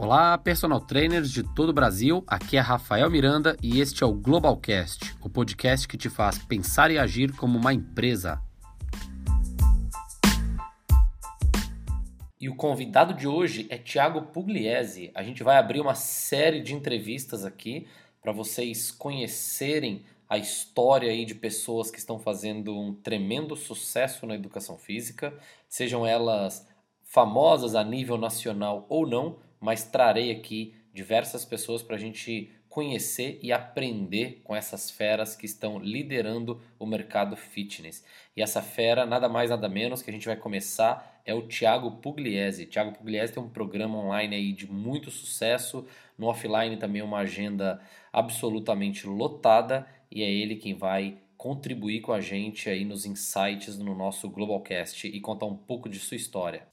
Olá, personal trainers de todo o Brasil. Aqui é Rafael Miranda e este é o Globalcast, o podcast que te faz pensar e agir como uma empresa. E o convidado de hoje é Thiago Pugliese. A gente vai abrir uma série de entrevistas aqui para vocês conhecerem a história aí de pessoas que estão fazendo um tremendo sucesso na educação física, sejam elas famosas a nível nacional ou não mas trarei aqui diversas pessoas para a gente conhecer e aprender com essas feras que estão liderando o mercado fitness. E essa fera, nada mais nada menos que a gente vai começar é o Thiago Pugliese. Thiago Pugliese tem um programa online aí de muito sucesso, no offline também uma agenda absolutamente lotada e é ele quem vai contribuir com a gente aí nos insights no nosso Globalcast e contar um pouco de sua história.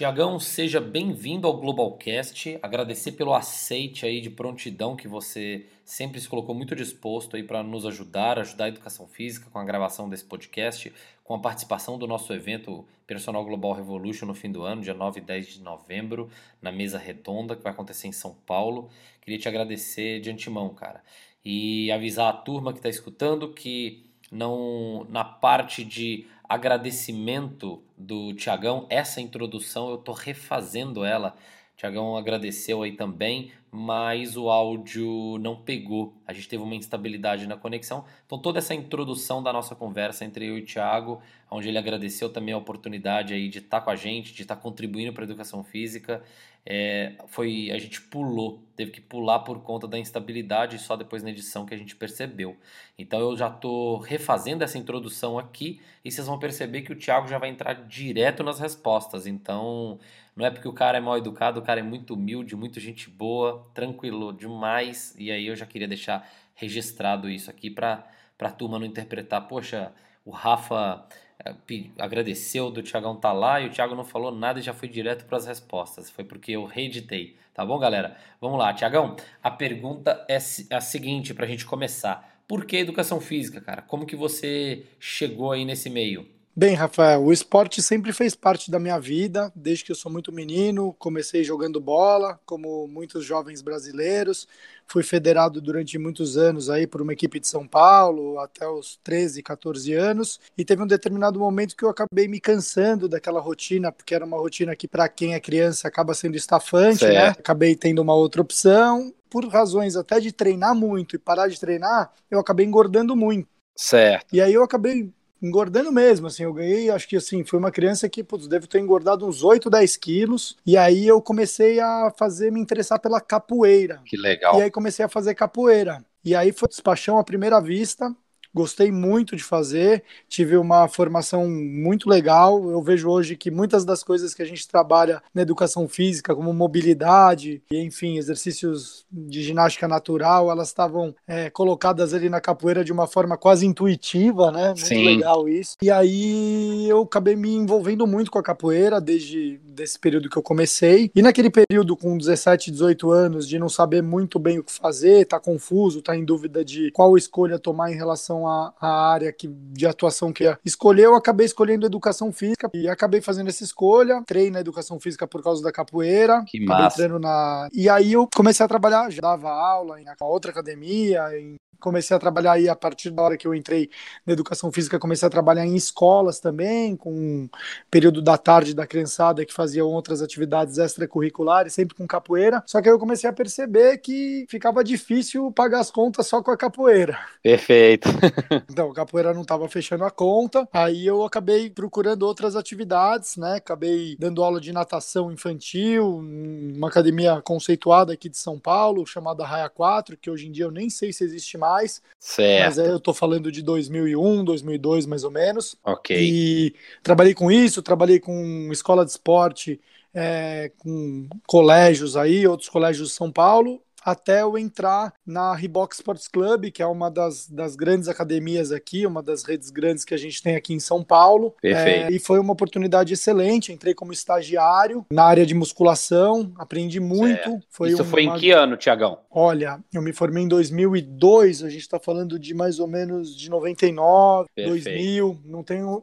Tiagão, seja bem-vindo ao Globalcast. Agradecer pelo aceite aí de prontidão que você sempre se colocou muito disposto aí para nos ajudar, ajudar a educação física com a gravação desse podcast, com a participação do nosso evento Personal Global Revolution no fim do ano, dia 9 e 10 de novembro, na mesa redonda que vai acontecer em São Paulo. Queria te agradecer de antemão, cara. E avisar a turma que está escutando que não na parte de agradecimento do Tiagão, essa introdução eu estou refazendo ela. Tiagão agradeceu aí também, mas o áudio não pegou. A gente teve uma instabilidade na conexão. Então, toda essa introdução da nossa conversa entre eu e o Thiago, onde ele agradeceu também a oportunidade aí de estar com a gente, de estar contribuindo para a educação física, é, foi a gente pulou, teve que pular por conta da instabilidade só depois na edição que a gente percebeu. Então eu já estou refazendo essa introdução aqui e vocês vão perceber que o Thiago já vai entrar direto nas respostas. Então não é porque o cara é mal educado, o cara é muito humilde, muito gente boa, tranquilo demais. E aí eu já queria deixar registrado isso aqui para a turma não interpretar, poxa, o Rafa agradeceu do Thiagão tá lá e o Thiago não falou nada e já foi direto para as respostas. Foi porque eu reeditei. Tá bom, galera? Vamos lá, Thiagão. A pergunta é a seguinte para a gente começar. Por que educação física, cara? Como que você chegou aí nesse meio? Bem, Rafael, o esporte sempre fez parte da minha vida, desde que eu sou muito menino. Comecei jogando bola, como muitos jovens brasileiros. Fui federado durante muitos anos aí por uma equipe de São Paulo, até os 13, 14 anos. E teve um determinado momento que eu acabei me cansando daquela rotina, porque era uma rotina que, para quem é criança, acaba sendo estafante, né? Acabei tendo uma outra opção. Por razões até de treinar muito e parar de treinar, eu acabei engordando muito. Certo. E aí eu acabei engordando mesmo, assim, eu ganhei, acho que assim, foi uma criança que, putz, devo ter engordado uns 8, 10 quilos, e aí eu comecei a fazer, me interessar pela capoeira. Que legal. E aí comecei a fazer capoeira. E aí foi paixão à primeira vista, gostei muito de fazer, tive uma formação muito legal. Eu vejo hoje que muitas das coisas que a gente trabalha na educação física, como mobilidade e, enfim, exercícios de ginástica natural, elas estavam é, colocadas ali na capoeira de uma forma quase intuitiva, né? Muito Sim. legal isso. E aí eu acabei me envolvendo muito com a capoeira desde desse período que eu comecei. E naquele período com 17, 18 anos, de não saber muito bem o que fazer, tá confuso, tá em dúvida de qual escolha tomar em relação à, à área que, de atuação que ia escolher, eu acabei escolhendo educação física e acabei fazendo essa escolha. Entrei na educação física por causa da capoeira. Que massa. na... E aí eu comecei a trabalhar, já dava aula em outra academia, em comecei a trabalhar aí a partir da hora que eu entrei na educação física, comecei a trabalhar em escolas também, com um período da tarde da criançada que faziam outras atividades extracurriculares, sempre com capoeira. Só que aí eu comecei a perceber que ficava difícil pagar as contas só com a capoeira. Perfeito. então, a capoeira não estava fechando a conta. Aí eu acabei procurando outras atividades, né? Acabei dando aula de natação infantil, uma academia conceituada aqui de São Paulo, chamada Raia 4, que hoje em dia eu nem sei se existe mais. Certo. Mas eu tô falando de 2001, 2002 mais ou menos. Ok. E trabalhei com isso, trabalhei com escola de esporte, é, com colégios aí, outros colégios de São Paulo. Até eu entrar na Reebok Sports Club, que é uma das, das grandes academias aqui, uma das redes grandes que a gente tem aqui em São Paulo. Perfeito. É, e foi uma oportunidade excelente. Entrei como estagiário na área de musculação, aprendi muito. Foi Isso uma... foi em que ano, Tiagão? Olha, eu me formei em 2002, a gente está falando de mais ou menos de 99, Perfeito. 2000, não tenho.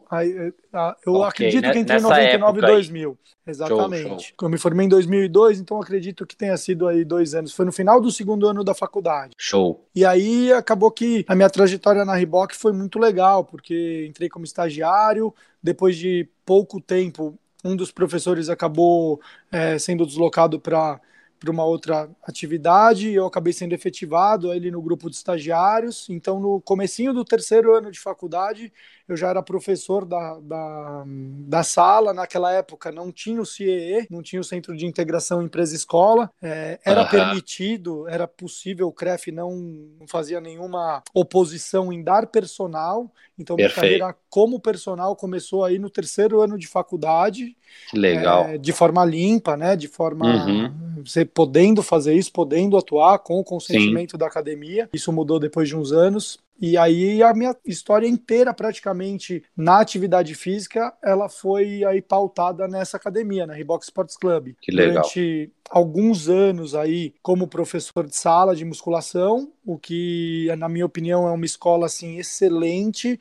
Eu okay, acredito que entre 99 e 2000. Exatamente. Show, show. Eu me formei em 2002, então acredito que tenha sido aí dois anos. Foi no final do segundo ano da faculdade. Show. E aí acabou que a minha trajetória na Reebok foi muito legal, porque entrei como estagiário, depois de pouco tempo, um dos professores acabou é, sendo deslocado para para uma outra atividade, eu acabei sendo efetivado ali no grupo de estagiários, então no comecinho do terceiro ano de faculdade, eu já era professor da, da, da sala, naquela época não tinha o CIE, não tinha o Centro de Integração Empresa-Escola, é, era uhum. permitido, era possível, o CREF não, não fazia nenhuma oposição em dar personal, então minha carreira como personal começou aí no terceiro ano de faculdade, que legal. É, de forma limpa, né? De forma uhum. você podendo fazer isso, podendo atuar com o consentimento Sim. da academia. Isso mudou depois de uns anos. E aí a minha história inteira praticamente na atividade física, ela foi aí pautada nessa academia, na Reebok Sports Club. Que legal. Durante alguns anos aí como professor de sala de musculação, o que na minha opinião é uma escola assim excelente.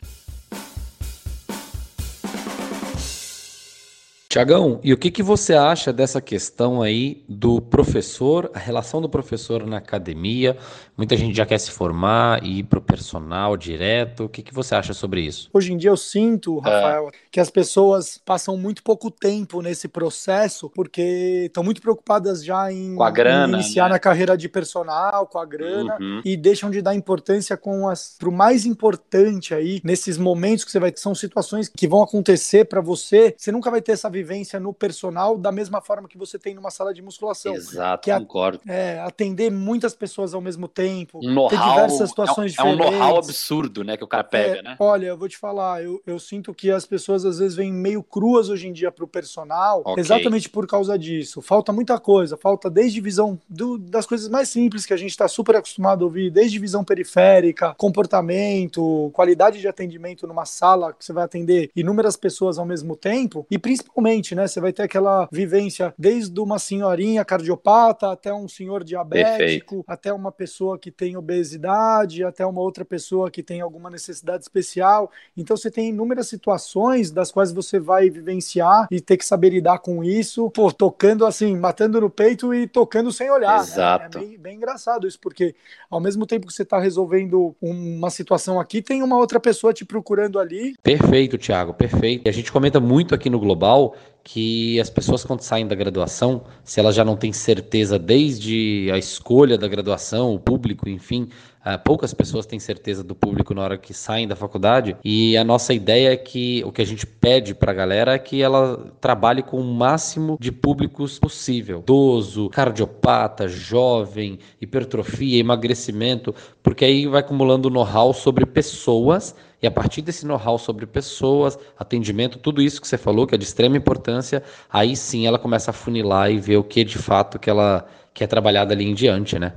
Tiagão, e o que, que você acha dessa questão aí do professor, a relação do professor na academia? Muita gente já quer se formar e ir para o personal direto. O que, que você acha sobre isso? Hoje em dia eu sinto, Rafael, é. que as pessoas passam muito pouco tempo nesse processo porque estão muito preocupadas já em, com a grana, em iniciar né? na carreira de personal, com a grana, uhum. e deixam de dar importância com as para o mais importante aí nesses momentos que você vai ter são situações que vão acontecer para você. Você nunca vai ter essa vivência vivência no personal da mesma forma que você tem numa sala de musculação. Exato, que é, concordo. É, atender muitas pessoas ao mesmo tempo, um ter diversas situações é, diferentes. É um know-how absurdo, né, que o cara pega, é, né? Olha, eu vou te falar, eu, eu sinto que as pessoas às vezes vêm meio cruas hoje em dia para o personal, okay. exatamente por causa disso. Falta muita coisa, falta desde visão do, das coisas mais simples que a gente está super acostumado a ouvir, desde visão periférica, comportamento, qualidade de atendimento numa sala que você vai atender inúmeras pessoas ao mesmo tempo, e principalmente né? Você vai ter aquela vivência desde uma senhorinha cardiopata até um senhor diabético, Perfeito. até uma pessoa que tem obesidade, até uma outra pessoa que tem alguma necessidade especial. Então você tem inúmeras situações das quais você vai vivenciar e ter que saber lidar com isso, pô, tocando assim, matando no peito e tocando sem olhar. Exato. Né? É bem, bem engraçado isso, porque ao mesmo tempo que você está resolvendo uma situação aqui, tem uma outra pessoa te procurando ali. Perfeito, Thiago, perfeito. E a gente comenta muito aqui no Global que as pessoas quando saem da graduação, se elas já não têm certeza desde a escolha da graduação, o público, enfim, uh, poucas pessoas têm certeza do público na hora que saem da faculdade. E a nossa ideia é que o que a gente pede para a galera é que ela trabalhe com o máximo de públicos possível: idoso, cardiopata, jovem, hipertrofia, emagrecimento, porque aí vai acumulando know-how sobre pessoas e a partir desse know-how sobre pessoas, atendimento, tudo isso que você falou, que é de extrema importância, aí sim ela começa a funilar e ver o que de fato que ela quer trabalhar dali em diante, né?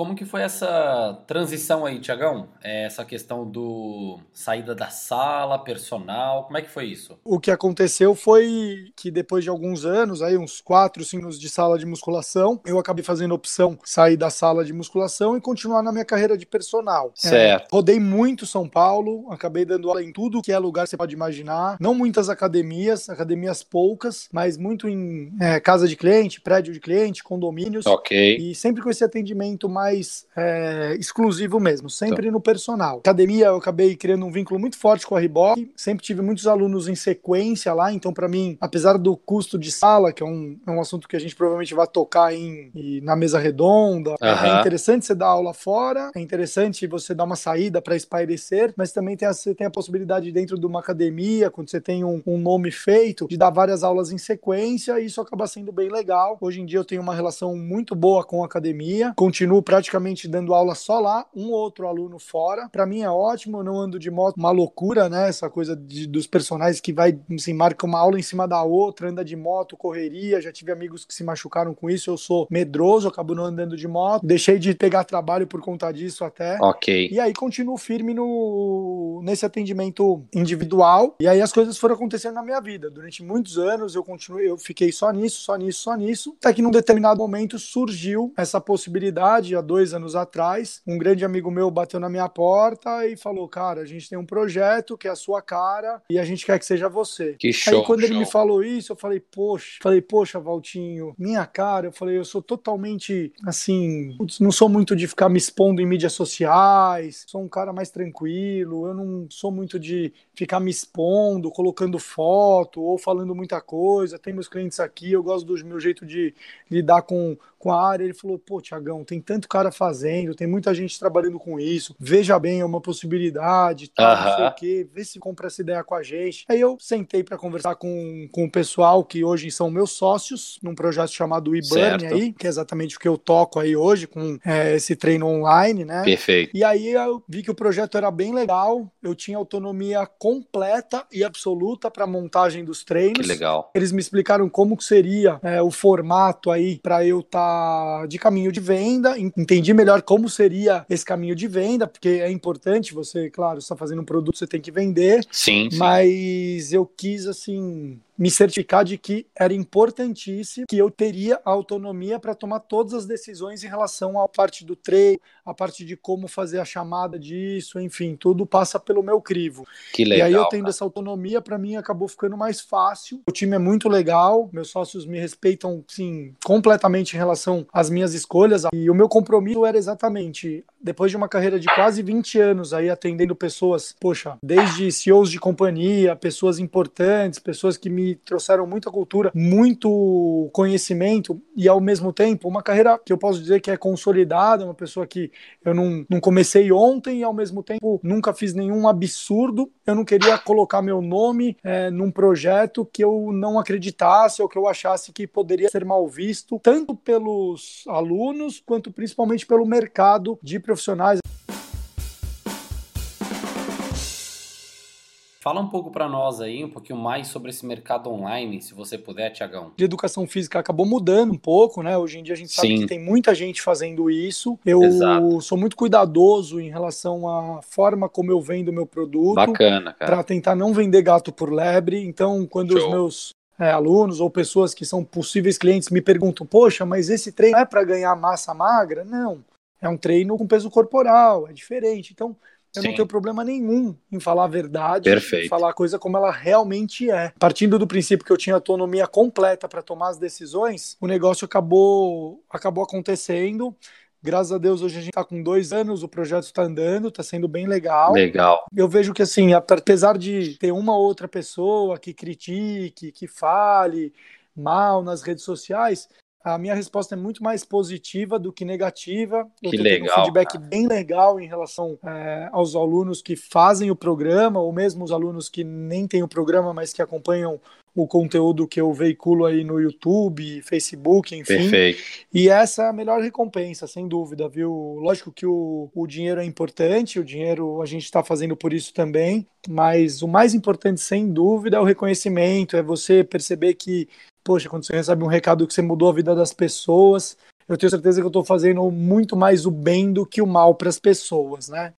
Como que foi essa transição aí, Tiagão? É, essa questão do saída da sala, personal, como é que foi isso? O que aconteceu foi que depois de alguns anos, aí uns quatro, cinco anos de sala de musculação, eu acabei fazendo a opção sair da sala de musculação e continuar na minha carreira de personal. É, certo. É, rodei muito São Paulo, acabei dando aula em tudo que é lugar que você pode imaginar. Não muitas academias, academias poucas, mas muito em é, casa de cliente, prédio de cliente, condomínios. Ok. E sempre com esse atendimento mais mais é, exclusivo mesmo, sempre então. no personal. Academia, eu acabei criando um vínculo muito forte com a Reebok, sempre tive muitos alunos em sequência lá, então para mim, apesar do custo de sala, que é um, é um assunto que a gente provavelmente vai tocar em, em na mesa redonda, é interessante você dar aula fora, é interessante você dar uma saída para espairecer, mas também tem a, você tem a possibilidade dentro de uma academia, quando você tem um, um nome feito, de dar várias aulas em sequência, e isso acaba sendo bem legal. Hoje em dia eu tenho uma relação muito boa com a academia, continuo praticamente praticamente dando aula só lá, um ou outro aluno fora. Para mim é ótimo, eu não ando de moto, uma loucura, né? Essa coisa de, dos personagens que vai, assim, marca uma aula em cima da outra, anda de moto, correria. Já tive amigos que se machucaram com isso. Eu sou medroso, acabo não andando de moto. Deixei de pegar trabalho por conta disso até. Ok. E aí continuo firme no, nesse atendimento individual. E aí as coisas foram acontecendo na minha vida. Durante muitos anos eu continuei, eu fiquei só nisso, só nisso, só nisso. Até que num determinado momento surgiu essa possibilidade, há dois anos atrás. Um grande amigo meu bateu na minha porta e falou: Cara, a gente tem um projeto que é a sua cara e a gente quer que seja você. Que show. Aí quando show. ele me falou isso, eu falei: Poxa, falei, poxa, Valtinho, minha cara. Eu falei: Eu sou totalmente assim, não sou muito de ficar me expondo em mídias sociais, sou um cara mais tranquilo, eu não sou muito de ficar me expondo, colocando foto ou falando muita coisa. Tem meus clientes aqui, eu gosto do meu jeito de lidar com, com a área. Ele falou: pô, Tiagão, tem tanto cara fazendo, tem muita gente trabalhando com isso. Veja bem, é uma possibilidade, tá, não sei o quê, vê se compra essa ideia com a gente. Aí eu sentei para conversar com, com o pessoal que hoje são meus sócios, num projeto chamado eBurn aí, que é exatamente o que eu toco aí hoje, com é, esse treino online, né? Perfeito. E aí eu vi que o projeto era bem legal, eu tinha autonomia completa e absoluta para montagem dos treinos. Que legal. Eles me explicaram como que seria é, o formato aí para eu estar tá de caminho de venda, entendi melhor como seria esse caminho de venda, porque é importante você, claro, está fazendo um produto, você tem que vender. Sim, sim. Mas eu quis assim me certificar de que era importantíssimo que eu teria a autonomia para tomar todas as decisões em relação à parte do treino, a parte de como fazer a chamada disso, enfim, tudo passa pelo meu crivo. Que legal. E aí eu tendo essa autonomia, para mim acabou ficando mais fácil. O time é muito legal, meus sócios me respeitam, sim, completamente em relação às minhas escolhas. E o meu compromisso era exatamente, depois de uma carreira de quase 20 anos aí atendendo pessoas, poxa, desde CEOs de companhia, pessoas importantes, pessoas que me trouxeram muita cultura, muito conhecimento e ao mesmo tempo uma carreira que eu posso dizer que é consolidada, uma pessoa que eu não, não comecei ontem e ao mesmo tempo nunca fiz nenhum absurdo. Eu não queria colocar meu nome é, num projeto que eu não acreditasse ou que eu achasse que poderia ser mal visto, tanto pelos alunos quanto principalmente pelo mercado de profissionais. Fala um pouco para nós aí, um pouquinho mais sobre esse mercado online, se você puder, Tiagão. De educação física acabou mudando um pouco, né? Hoje em dia a gente sabe Sim. que tem muita gente fazendo isso. Eu Exato. sou muito cuidadoso em relação à forma como eu vendo o meu produto. Bacana, cara. Para tentar não vender gato por lebre. Então, quando Show. os meus é, alunos ou pessoas que são possíveis clientes me perguntam: Poxa, mas esse treino é para ganhar massa magra? Não. É um treino com peso corporal, é diferente. Então, eu Sim. não tenho problema nenhum em falar a verdade, Perfeito. em falar a coisa como ela realmente é. Partindo do princípio que eu tinha autonomia completa para tomar as decisões, o negócio acabou, acabou acontecendo. Graças a Deus, hoje a gente está com dois anos, o projeto está andando, está sendo bem legal. Legal. Eu vejo que, assim, apesar de ter uma ou outra pessoa que critique, que fale mal nas redes sociais, a minha resposta é muito mais positiva do que negativa. Eu Que legal, um feedback cara. bem legal em relação é, aos alunos que fazem o programa, ou mesmo os alunos que nem têm o programa, mas que acompanham o conteúdo que eu veiculo aí no YouTube, Facebook, enfim. Perfeito. E essa é a melhor recompensa, sem dúvida, viu? Lógico que o, o dinheiro é importante, o dinheiro a gente está fazendo por isso também, mas o mais importante, sem dúvida, é o reconhecimento, é você perceber que, poxa, quando você recebe um recado que você mudou a vida das pessoas, eu tenho certeza que eu estou fazendo muito mais o bem do que o mal para as pessoas, né?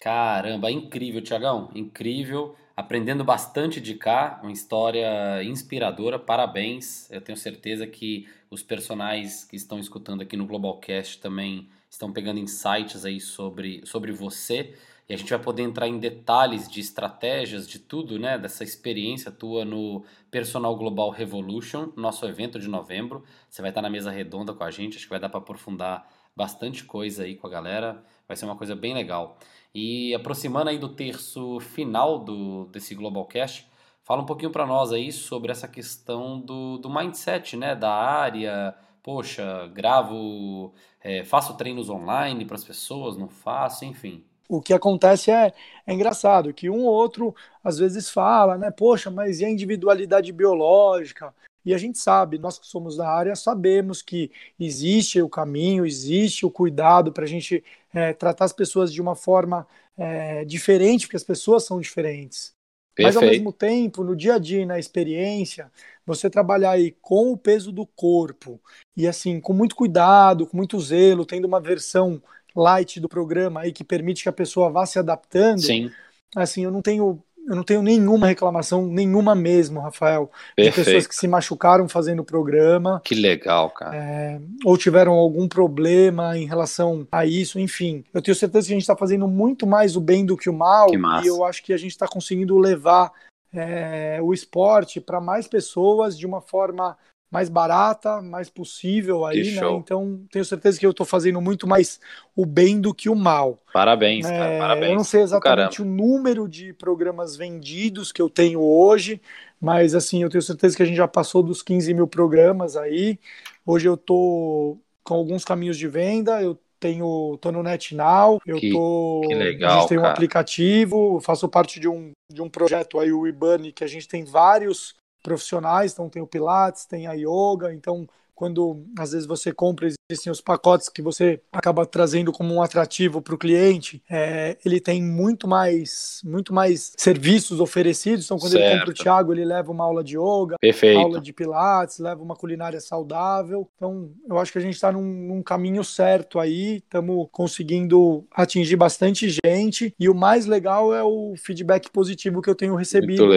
Caramba, incrível, Tiagão. Incrível. Aprendendo bastante de cá, uma história inspiradora. Parabéns. Eu tenho certeza que os personagens que estão escutando aqui no Globalcast também estão pegando insights aí sobre, sobre você. E a gente vai poder entrar em detalhes de estratégias, de tudo, né? Dessa experiência tua no Personal Global Revolution, nosso evento de novembro. Você vai estar na mesa redonda com a gente, acho que vai dar para aprofundar bastante coisa aí com a galera. Vai ser uma coisa bem legal. E aproximando aí do terço final do, desse Globalcast, fala um pouquinho para nós aí sobre essa questão do, do mindset, né? Da área. Poxa, gravo, é, faço treinos online para as pessoas, não faço, enfim. O que acontece é, é engraçado, que um ou outro às vezes fala, né? Poxa, mas e a individualidade biológica? E a gente sabe, nós que somos da área, sabemos que existe o caminho, existe o cuidado para a gente é, tratar as pessoas de uma forma é, diferente, porque as pessoas são diferentes. Perfeito. Mas ao mesmo tempo, no dia a dia, na experiência, você trabalhar aí com o peso do corpo e assim, com muito cuidado, com muito zelo, tendo uma versão light do programa aí que permite que a pessoa vá se adaptando. Sim. Assim, eu não tenho eu não tenho nenhuma reclamação, nenhuma mesmo, Rafael, Perfeito. de pessoas que se machucaram fazendo o programa. Que legal, cara. É, ou tiveram algum problema em relação a isso, enfim. Eu tenho certeza que a gente está fazendo muito mais o bem do que o mal, que e eu acho que a gente está conseguindo levar é, o esporte para mais pessoas de uma forma mais barata, mais possível aí, né? Então tenho certeza que eu estou fazendo muito mais o bem do que o mal. Parabéns, é, cara, parabéns. Eu não sei exatamente o número de programas vendidos que eu tenho hoje, mas assim, eu tenho certeza que a gente já passou dos 15 mil programas aí. Hoje eu tô com alguns caminhos de venda, eu tenho, tô no NetNow, eu que, tô. Que legal, a gente tem cara. um aplicativo, faço parte de um, de um projeto aí, o IBANI, que a gente tem vários profissionais, então tem o Pilates, tem a Yoga, então quando às vezes você compra, existem os pacotes que você acaba trazendo como um atrativo para o cliente, é, ele tem muito mais, muito mais serviços oferecidos. Então, quando certo. ele compra o Thiago, ele leva uma aula de yoga, Perfeito. aula de pilates, leva uma culinária saudável. Então, eu acho que a gente está num, num, caminho certo aí, estamos conseguindo atingir bastante gente. E o mais legal é o feedback positivo que eu tenho recebido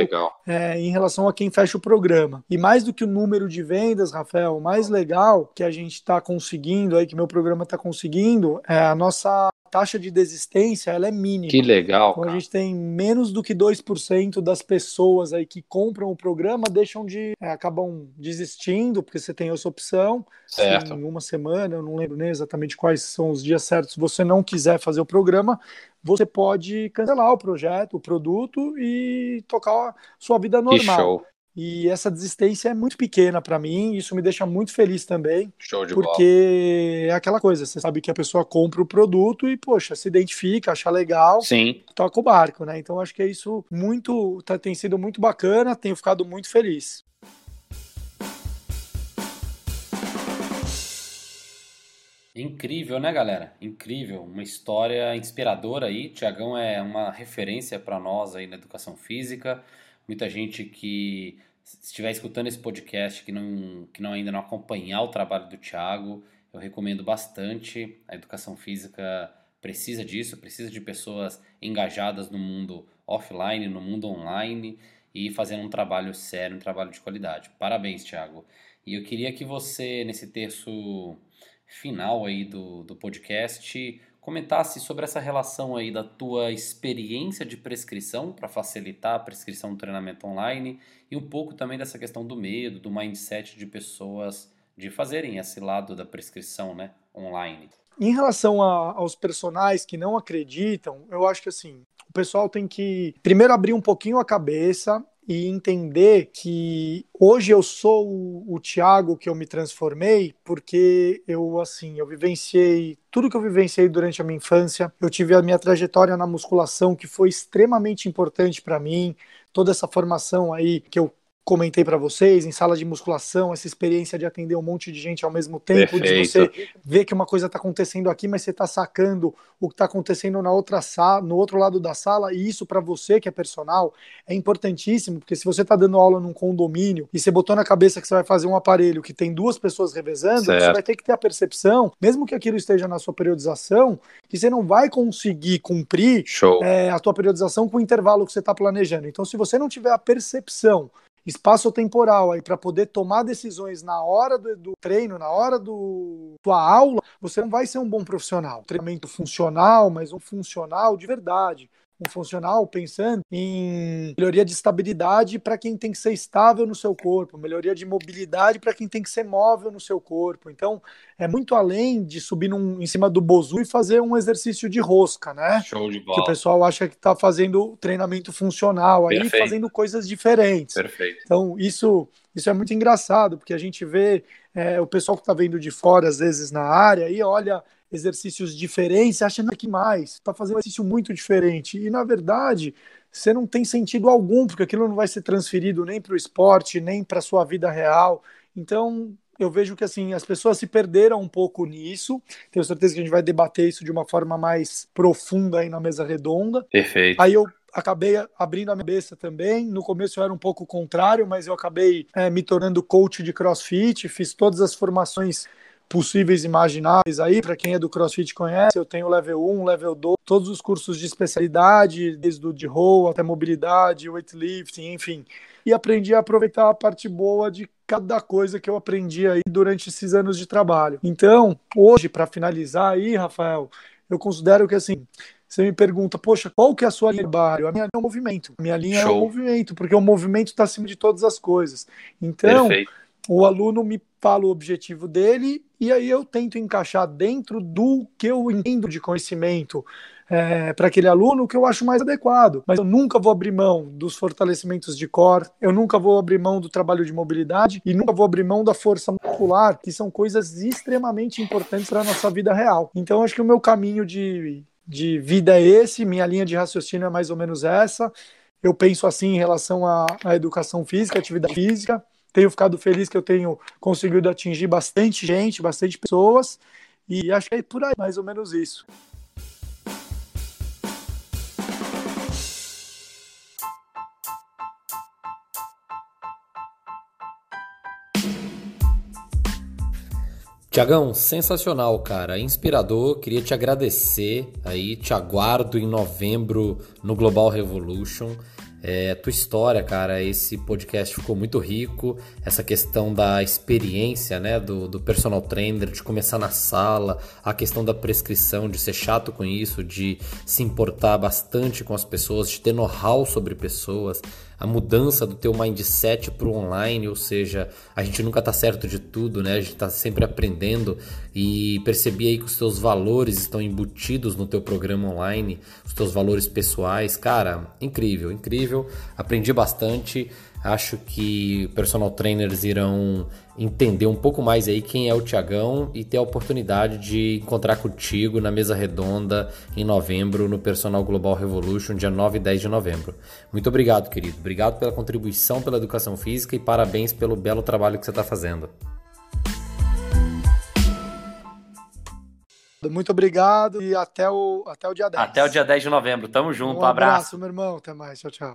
é, em relação a quem fecha o programa. E mais do que o número de vendas, Rafael, mais legal que a gente está conseguindo aí, que meu programa está conseguindo, é a nossa taxa de desistência ela é mínima. Que legal. Então a gente tem menos do que 2% das pessoas aí que compram o programa deixam de. É, acabam desistindo, porque você tem essa opção. Certo. Em uma semana, eu não lembro nem exatamente quais são os dias certos, se você não quiser fazer o programa, você pode cancelar o projeto, o produto e tocar a sua vida normal. Que show. E essa desistência é muito pequena para mim, isso me deixa muito feliz também. Show de porque bola. é aquela coisa, você sabe que a pessoa compra o produto e, poxa, se identifica, acha legal, Sim. toca o barco, né? Então acho que é isso muito, tá, tem sido muito bacana, tenho ficado muito feliz. Incrível, né, galera? Incrível, uma história inspiradora aí. Tiagão é uma referência para nós aí na educação física muita gente que estiver escutando esse podcast que não, que não ainda não acompanhar o trabalho do Thiago, eu recomendo bastante. A educação física precisa disso, precisa de pessoas engajadas no mundo offline, no mundo online e fazendo um trabalho sério, um trabalho de qualidade. Parabéns, Thiago. E eu queria que você, nesse terço final aí do, do podcast, comentasse sobre essa relação aí da tua experiência de prescrição para facilitar a prescrição do treinamento online e um pouco também dessa questão do medo, do mindset de pessoas de fazerem esse lado da prescrição, né, online. Em relação a, aos personagens que não acreditam, eu acho que assim, o pessoal tem que primeiro abrir um pouquinho a cabeça e entender que hoje eu sou o, o Tiago que eu me transformei porque eu assim eu vivenciei tudo que eu vivenciei durante a minha infância. Eu tive a minha trajetória na musculação que foi extremamente importante para mim. Toda essa formação aí que eu comentei para vocês, em sala de musculação, essa experiência de atender um monte de gente ao mesmo tempo, Perfeito. de você ver que uma coisa está acontecendo aqui, mas você está sacando o que está acontecendo na outra sala, no outro lado da sala, e isso para você que é personal é importantíssimo, porque se você está dando aula num condomínio e você botou na cabeça que você vai fazer um aparelho que tem duas pessoas revezando, certo. você vai ter que ter a percepção, mesmo que aquilo esteja na sua periodização, que você não vai conseguir cumprir é, a tua periodização com o intervalo que você está planejando. Então, se você não tiver a percepção espaço-temporal aí para poder tomar decisões na hora do, do, treino, na hora do tua aula, você não vai ser um bom profissional. Treinamento funcional, mas um funcional de verdade um funcional pensando em melhoria de estabilidade para quem tem que ser estável no seu corpo, melhoria de mobilidade para quem tem que ser móvel no seu corpo. Então, é muito além de subir num, em cima do bozu e fazer um exercício de rosca, né? Show de bola. Que o pessoal acha que está fazendo treinamento funcional aí, Perfeito. fazendo coisas diferentes. Perfeito. Então, isso, isso é muito engraçado, porque a gente vê é, o pessoal que está vendo de fora, às vezes, na área, e olha exercícios diferentes, você acha que mais, está fazendo um exercício muito diferente. E na verdade, você não tem sentido algum, porque aquilo não vai ser transferido nem para o esporte, nem para a sua vida real. Então, eu vejo que assim as pessoas se perderam um pouco nisso. Tenho certeza que a gente vai debater isso de uma forma mais profunda aí na mesa redonda. Perfeito. Aí eu acabei abrindo a minha cabeça também. No começo eu era um pouco contrário, mas eu acabei é, me tornando coach de CrossFit, fiz todas as formações possíveis imagináveis aí, para quem é do CrossFit conhece, eu tenho level 1, level 2, todos os cursos de especialidade, desde o de row até mobilidade, weightlifting, enfim. E aprendi a aproveitar a parte boa de cada coisa que eu aprendi aí durante esses anos de trabalho. Então, hoje, para finalizar aí, Rafael, eu considero que assim, você me pergunta, poxa, qual que é a sua linha? A minha linha é o movimento. A minha linha Show. é o movimento, porque o movimento está acima de todas as coisas. Então, Perfeito. o aluno me fala o objetivo dele e aí eu tento encaixar dentro do que eu entendo de conhecimento é, para aquele aluno que eu acho mais adequado. Mas eu nunca vou abrir mão dos fortalecimentos de core, eu nunca vou abrir mão do trabalho de mobilidade e nunca vou abrir mão da força muscular, que são coisas extremamente importantes para a nossa vida real. Então, acho que o meu caminho de, de vida é esse, minha linha de raciocínio é mais ou menos essa. Eu penso assim em relação à, à educação física, atividade física tenho ficado feliz que eu tenho conseguido atingir bastante gente, bastante pessoas, e acho que é por aí, mais ou menos isso. Tiagão, sensacional, cara. Inspirador. Queria te agradecer aí. Te aguardo em novembro no Global Revolution. É, tua história, cara, esse podcast ficou muito rico. Essa questão da experiência, né, do, do personal trainer, de começar na sala, a questão da prescrição, de ser chato com isso, de se importar bastante com as pessoas, de ter know-how sobre pessoas a mudança do teu mindset para o online, ou seja, a gente nunca está certo de tudo, né? A gente está sempre aprendendo e percebi aí que os teus valores estão embutidos no teu programa online, os teus valores pessoais, cara, incrível, incrível. Aprendi bastante. Acho que personal trainers irão entender um pouco mais aí quem é o Tiagão e ter a oportunidade de encontrar contigo na mesa redonda em novembro no Personal Global Revolution, dia 9 e 10 de novembro. Muito obrigado, querido. Obrigado pela contribuição pela educação física e parabéns pelo belo trabalho que você está fazendo. Muito obrigado e até o, até o dia 10. Até o dia 10 de novembro. Tamo junto. Um, um abraço. abraço, meu irmão. Até mais. Tchau, tchau.